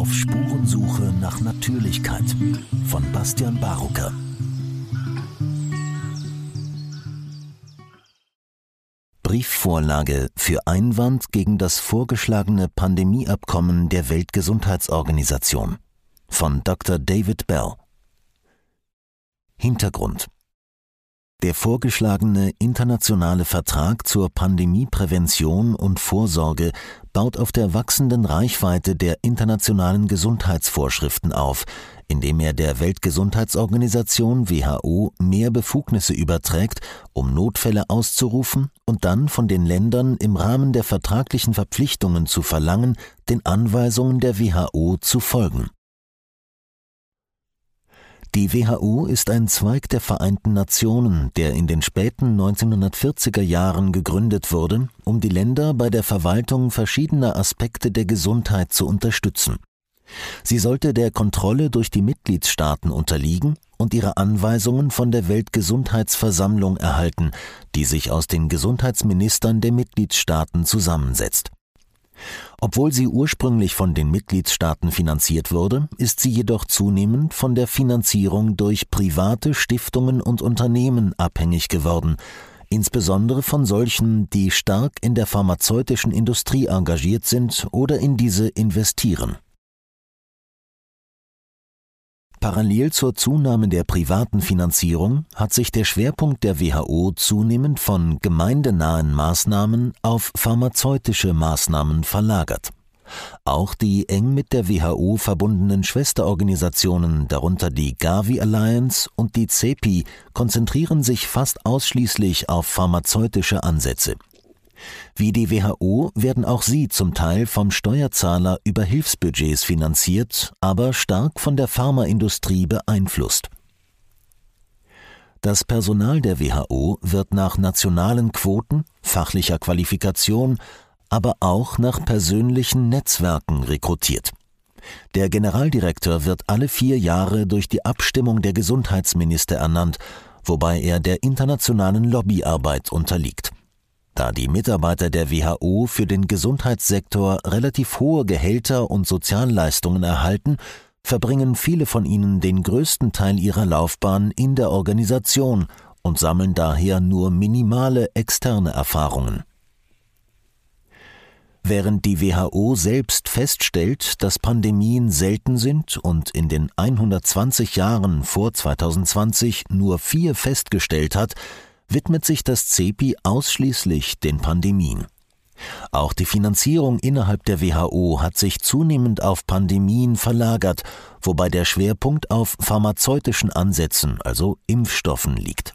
Auf Spurensuche nach Natürlichkeit von Bastian Barucker. Briefvorlage für Einwand gegen das vorgeschlagene Pandemieabkommen der Weltgesundheitsorganisation von Dr. David Bell. Hintergrund der vorgeschlagene internationale Vertrag zur Pandemieprävention und Vorsorge baut auf der wachsenden Reichweite der internationalen Gesundheitsvorschriften auf, indem er der Weltgesundheitsorganisation WHO mehr Befugnisse überträgt, um Notfälle auszurufen und dann von den Ländern im Rahmen der vertraglichen Verpflichtungen zu verlangen, den Anweisungen der WHO zu folgen. Die WHO ist ein Zweig der Vereinten Nationen, der in den späten 1940er Jahren gegründet wurde, um die Länder bei der Verwaltung verschiedener Aspekte der Gesundheit zu unterstützen. Sie sollte der Kontrolle durch die Mitgliedstaaten unterliegen und ihre Anweisungen von der Weltgesundheitsversammlung erhalten, die sich aus den Gesundheitsministern der Mitgliedstaaten zusammensetzt. Obwohl sie ursprünglich von den Mitgliedstaaten finanziert wurde, ist sie jedoch zunehmend von der Finanzierung durch private Stiftungen und Unternehmen abhängig geworden, insbesondere von solchen, die stark in der pharmazeutischen Industrie engagiert sind oder in diese investieren. Parallel zur Zunahme der privaten Finanzierung hat sich der Schwerpunkt der WHO zunehmend von gemeindenahen Maßnahmen auf pharmazeutische Maßnahmen verlagert. Auch die eng mit der WHO verbundenen Schwesterorganisationen, darunter die Gavi Alliance und die CEPI, konzentrieren sich fast ausschließlich auf pharmazeutische Ansätze. Wie die WHO werden auch sie zum Teil vom Steuerzahler über Hilfsbudgets finanziert, aber stark von der Pharmaindustrie beeinflusst. Das Personal der WHO wird nach nationalen Quoten, fachlicher Qualifikation, aber auch nach persönlichen Netzwerken rekrutiert. Der Generaldirektor wird alle vier Jahre durch die Abstimmung der Gesundheitsminister ernannt, wobei er der internationalen Lobbyarbeit unterliegt. Da die Mitarbeiter der WHO für den Gesundheitssektor relativ hohe Gehälter und Sozialleistungen erhalten, verbringen viele von ihnen den größten Teil ihrer Laufbahn in der Organisation und sammeln daher nur minimale externe Erfahrungen. Während die WHO selbst feststellt, dass Pandemien selten sind und in den 120 Jahren vor 2020 nur vier festgestellt hat, widmet sich das CEPI ausschließlich den Pandemien. Auch die Finanzierung innerhalb der WHO hat sich zunehmend auf Pandemien verlagert, wobei der Schwerpunkt auf pharmazeutischen Ansätzen, also Impfstoffen, liegt.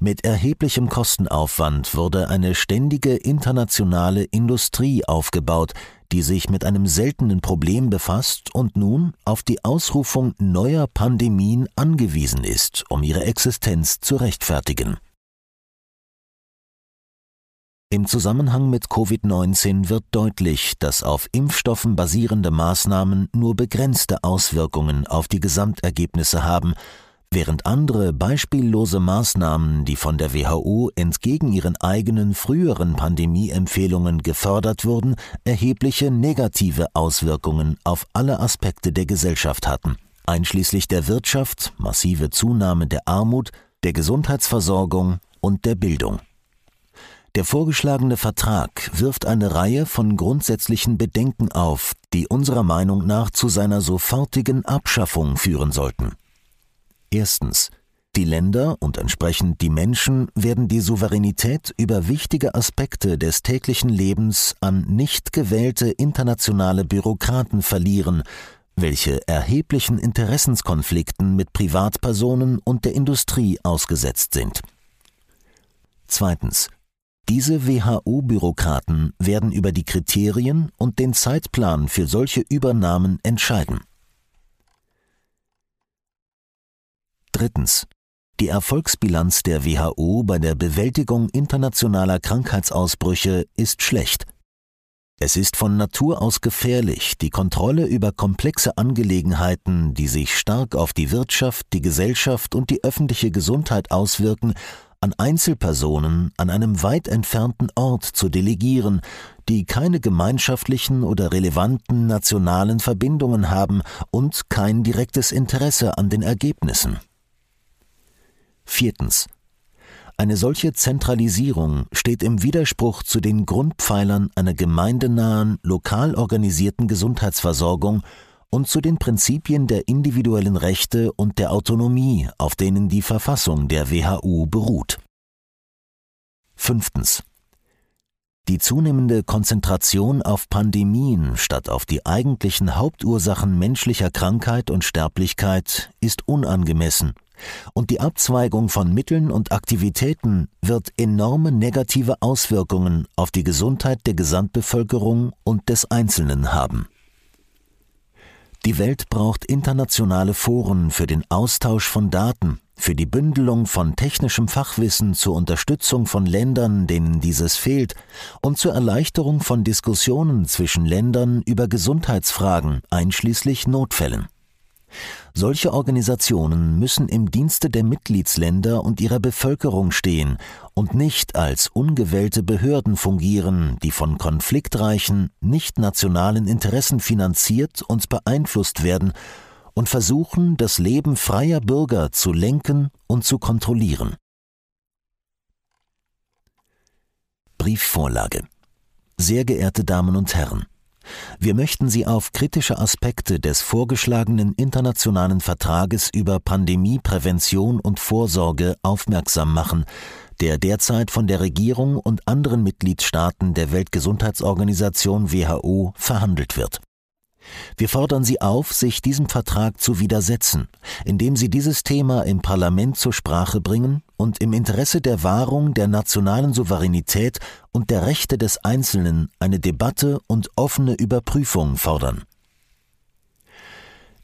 Mit erheblichem Kostenaufwand wurde eine ständige internationale Industrie aufgebaut, die sich mit einem seltenen Problem befasst und nun auf die Ausrufung neuer Pandemien angewiesen ist, um ihre Existenz zu rechtfertigen. Im Zusammenhang mit Covid-19 wird deutlich, dass auf Impfstoffen basierende Maßnahmen nur begrenzte Auswirkungen auf die Gesamtergebnisse haben, während andere beispiellose Maßnahmen, die von der WHO entgegen ihren eigenen früheren Pandemieempfehlungen gefördert wurden, erhebliche negative Auswirkungen auf alle Aspekte der Gesellschaft hatten, einschließlich der Wirtschaft, massive Zunahme der Armut, der Gesundheitsversorgung und der Bildung. Der vorgeschlagene Vertrag wirft eine Reihe von grundsätzlichen Bedenken auf, die unserer Meinung nach zu seiner sofortigen Abschaffung führen sollten. Erstens. Die Länder und entsprechend die Menschen werden die Souveränität über wichtige Aspekte des täglichen Lebens an nicht gewählte internationale Bürokraten verlieren, welche erheblichen Interessenskonflikten mit Privatpersonen und der Industrie ausgesetzt sind. Zweitens. Diese WHO-Bürokraten werden über die Kriterien und den Zeitplan für solche Übernahmen entscheiden. Drittens. Die Erfolgsbilanz der WHO bei der Bewältigung internationaler Krankheitsausbrüche ist schlecht. Es ist von Natur aus gefährlich, die Kontrolle über komplexe Angelegenheiten, die sich stark auf die Wirtschaft, die Gesellschaft und die öffentliche Gesundheit auswirken, an Einzelpersonen an einem weit entfernten Ort zu delegieren, die keine gemeinschaftlichen oder relevanten nationalen Verbindungen haben und kein direktes Interesse an den Ergebnissen. Viertens. Eine solche Zentralisierung steht im Widerspruch zu den Grundpfeilern einer gemeindenahen, lokal organisierten Gesundheitsversorgung und zu den Prinzipien der individuellen Rechte und der Autonomie, auf denen die Verfassung der WHO beruht. Fünftens. Die zunehmende Konzentration auf Pandemien statt auf die eigentlichen Hauptursachen menschlicher Krankheit und Sterblichkeit ist unangemessen, und die Abzweigung von Mitteln und Aktivitäten wird enorme negative Auswirkungen auf die Gesundheit der Gesamtbevölkerung und des Einzelnen haben. Die Welt braucht internationale Foren für den Austausch von Daten, für die Bündelung von technischem Fachwissen zur Unterstützung von Ländern, denen dieses fehlt, und zur Erleichterung von Diskussionen zwischen Ländern über Gesundheitsfragen einschließlich Notfällen. Solche Organisationen müssen im Dienste der Mitgliedsländer und ihrer Bevölkerung stehen und nicht als ungewählte Behörden fungieren, die von konfliktreichen, nicht nationalen Interessen finanziert und beeinflusst werden und versuchen, das Leben freier Bürger zu lenken und zu kontrollieren. Briefvorlage Sehr geehrte Damen und Herren, wir möchten Sie auf kritische Aspekte des vorgeschlagenen internationalen Vertrages über Pandemieprävention und Vorsorge aufmerksam machen, der derzeit von der Regierung und anderen Mitgliedstaaten der Weltgesundheitsorganisation WHO verhandelt wird. Wir fordern Sie auf, sich diesem Vertrag zu widersetzen, indem Sie dieses Thema im Parlament zur Sprache bringen und im Interesse der Wahrung der nationalen Souveränität und der Rechte des Einzelnen eine Debatte und offene Überprüfung fordern.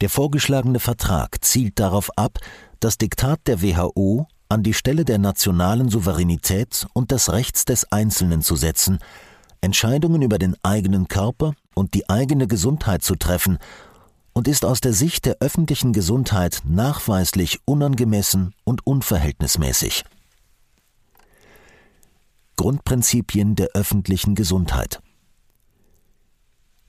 Der vorgeschlagene Vertrag zielt darauf ab, das Diktat der WHO an die Stelle der nationalen Souveränität und des Rechts des Einzelnen zu setzen, Entscheidungen über den eigenen Körper und die eigene Gesundheit zu treffen und ist aus der Sicht der öffentlichen Gesundheit nachweislich unangemessen und unverhältnismäßig. Grundprinzipien der öffentlichen Gesundheit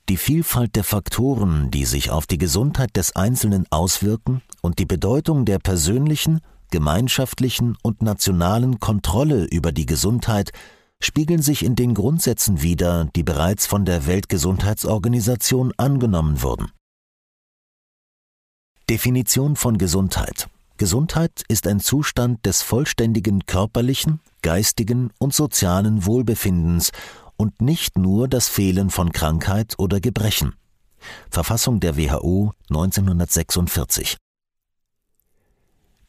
Die Vielfalt der Faktoren, die sich auf die Gesundheit des Einzelnen auswirken und die Bedeutung der persönlichen, gemeinschaftlichen und nationalen Kontrolle über die Gesundheit spiegeln sich in den Grundsätzen wider, die bereits von der Weltgesundheitsorganisation angenommen wurden. Definition von Gesundheit Gesundheit ist ein Zustand des vollständigen körperlichen, geistigen und sozialen Wohlbefindens und nicht nur das Fehlen von Krankheit oder Gebrechen. Verfassung der WHO 1946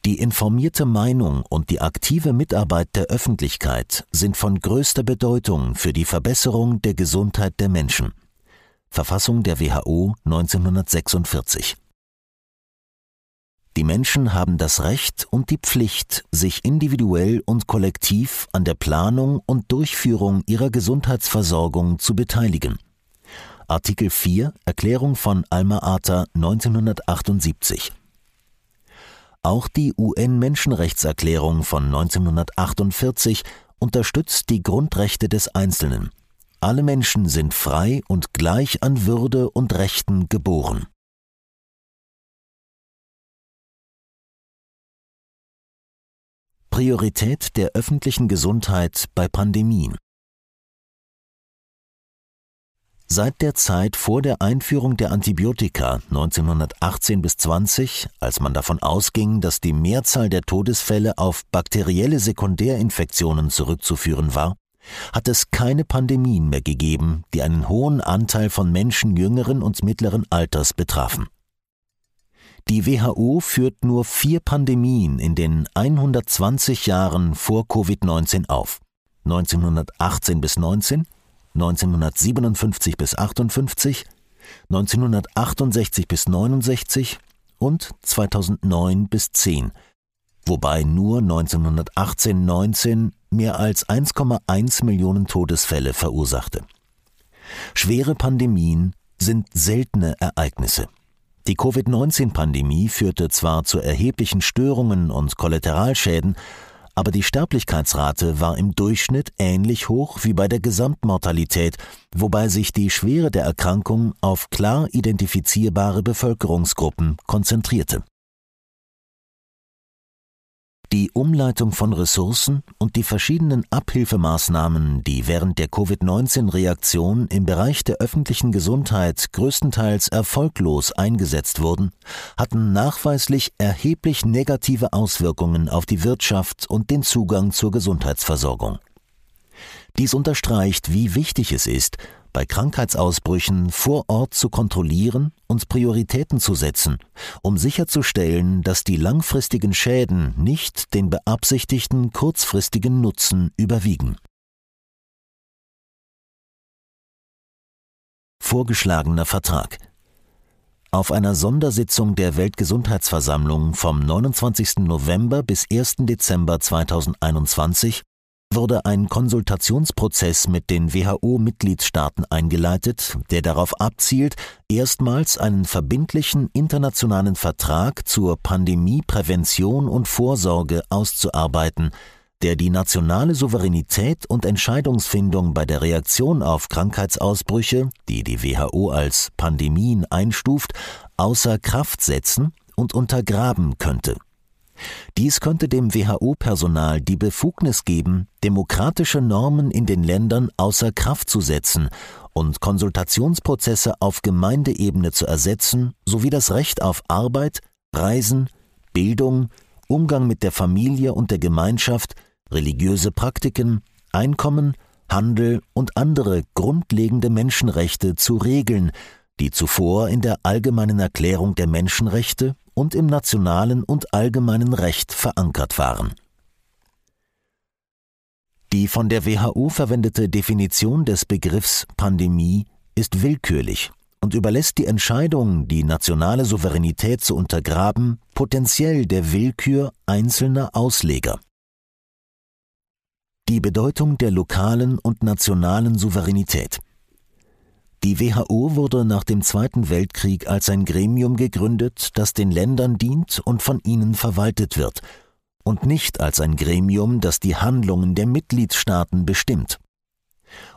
die informierte Meinung und die aktive Mitarbeit der Öffentlichkeit sind von größter Bedeutung für die Verbesserung der Gesundheit der Menschen. Verfassung der WHO 1946 Die Menschen haben das Recht und die Pflicht, sich individuell und kollektiv an der Planung und Durchführung ihrer Gesundheitsversorgung zu beteiligen. Artikel 4 Erklärung von Alma Ata 1978 auch die UN-Menschenrechtserklärung von 1948 unterstützt die Grundrechte des Einzelnen. Alle Menschen sind frei und gleich an Würde und Rechten geboren. Priorität der öffentlichen Gesundheit bei Pandemien Seit der Zeit vor der Einführung der Antibiotika 1918 bis 20, als man davon ausging, dass die Mehrzahl der Todesfälle auf bakterielle Sekundärinfektionen zurückzuführen war, hat es keine Pandemien mehr gegeben, die einen hohen Anteil von Menschen jüngeren und mittleren Alters betrafen. Die WHO führt nur vier Pandemien in den 120 Jahren vor Covid-19 auf. 1918 bis 19, 1957 bis 58, 1968 bis 69 und 2009 bis 10, wobei nur 1918-19 mehr als 1,1 Millionen Todesfälle verursachte. Schwere Pandemien sind seltene Ereignisse. Die Covid-19-Pandemie führte zwar zu erheblichen Störungen und Kollateralschäden, aber die Sterblichkeitsrate war im Durchschnitt ähnlich hoch wie bei der Gesamtmortalität, wobei sich die Schwere der Erkrankung auf klar identifizierbare Bevölkerungsgruppen konzentrierte. Die Umleitung von Ressourcen und die verschiedenen Abhilfemaßnahmen, die während der Covid-19-Reaktion im Bereich der öffentlichen Gesundheit größtenteils erfolglos eingesetzt wurden, hatten nachweislich erheblich negative Auswirkungen auf die Wirtschaft und den Zugang zur Gesundheitsversorgung. Dies unterstreicht, wie wichtig es ist, bei Krankheitsausbrüchen vor Ort zu kontrollieren und Prioritäten zu setzen, um sicherzustellen, dass die langfristigen Schäden nicht den beabsichtigten kurzfristigen Nutzen überwiegen. Vorgeschlagener Vertrag auf einer Sondersitzung der Weltgesundheitsversammlung vom 29. November bis 1. Dezember 2021 wurde ein Konsultationsprozess mit den WHO-Mitgliedstaaten eingeleitet, der darauf abzielt, erstmals einen verbindlichen internationalen Vertrag zur Pandemieprävention und Vorsorge auszuarbeiten, der die nationale Souveränität und Entscheidungsfindung bei der Reaktion auf Krankheitsausbrüche, die die WHO als Pandemien einstuft, außer Kraft setzen und untergraben könnte. Dies könnte dem WHO-Personal die Befugnis geben, demokratische Normen in den Ländern außer Kraft zu setzen und Konsultationsprozesse auf Gemeindeebene zu ersetzen, sowie das Recht auf Arbeit, Reisen, Bildung, Umgang mit der Familie und der Gemeinschaft, religiöse Praktiken, Einkommen, Handel und andere grundlegende Menschenrechte zu regeln, die zuvor in der Allgemeinen Erklärung der Menschenrechte und im nationalen und allgemeinen Recht verankert waren. Die von der WHO verwendete Definition des Begriffs Pandemie ist willkürlich und überlässt die Entscheidung, die nationale Souveränität zu untergraben, potenziell der Willkür einzelner Ausleger. Die Bedeutung der lokalen und nationalen Souveränität die WHO wurde nach dem Zweiten Weltkrieg als ein Gremium gegründet, das den Ländern dient und von ihnen verwaltet wird, und nicht als ein Gremium, das die Handlungen der Mitgliedstaaten bestimmt.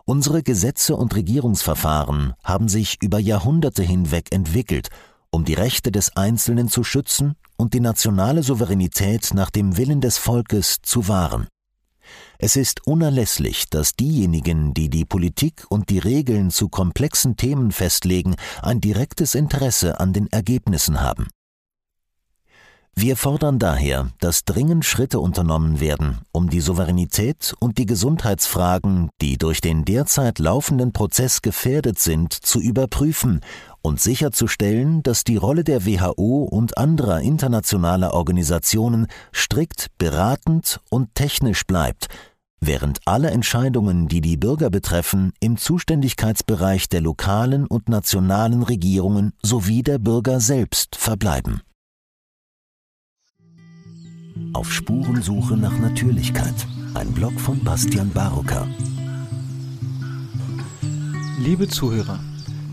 Unsere Gesetze und Regierungsverfahren haben sich über Jahrhunderte hinweg entwickelt, um die Rechte des Einzelnen zu schützen und die nationale Souveränität nach dem Willen des Volkes zu wahren. Es ist unerlässlich, dass diejenigen, die die Politik und die Regeln zu komplexen Themen festlegen, ein direktes Interesse an den Ergebnissen haben. Wir fordern daher, dass dringend Schritte unternommen werden, um die Souveränität und die Gesundheitsfragen, die durch den derzeit laufenden Prozess gefährdet sind, zu überprüfen und sicherzustellen, dass die Rolle der WHO und anderer internationaler Organisationen strikt beratend und technisch bleibt, während alle Entscheidungen, die die Bürger betreffen, im Zuständigkeitsbereich der lokalen und nationalen Regierungen sowie der Bürger selbst verbleiben. Auf Spurensuche nach Natürlichkeit. Ein Blog von Bastian Barocker. Liebe Zuhörer,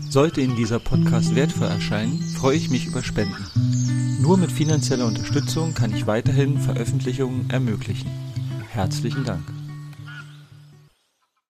sollte Ihnen dieser Podcast wertvoll erscheinen, freue ich mich über Spenden. Nur mit finanzieller Unterstützung kann ich weiterhin Veröffentlichungen ermöglichen. Herzlichen Dank.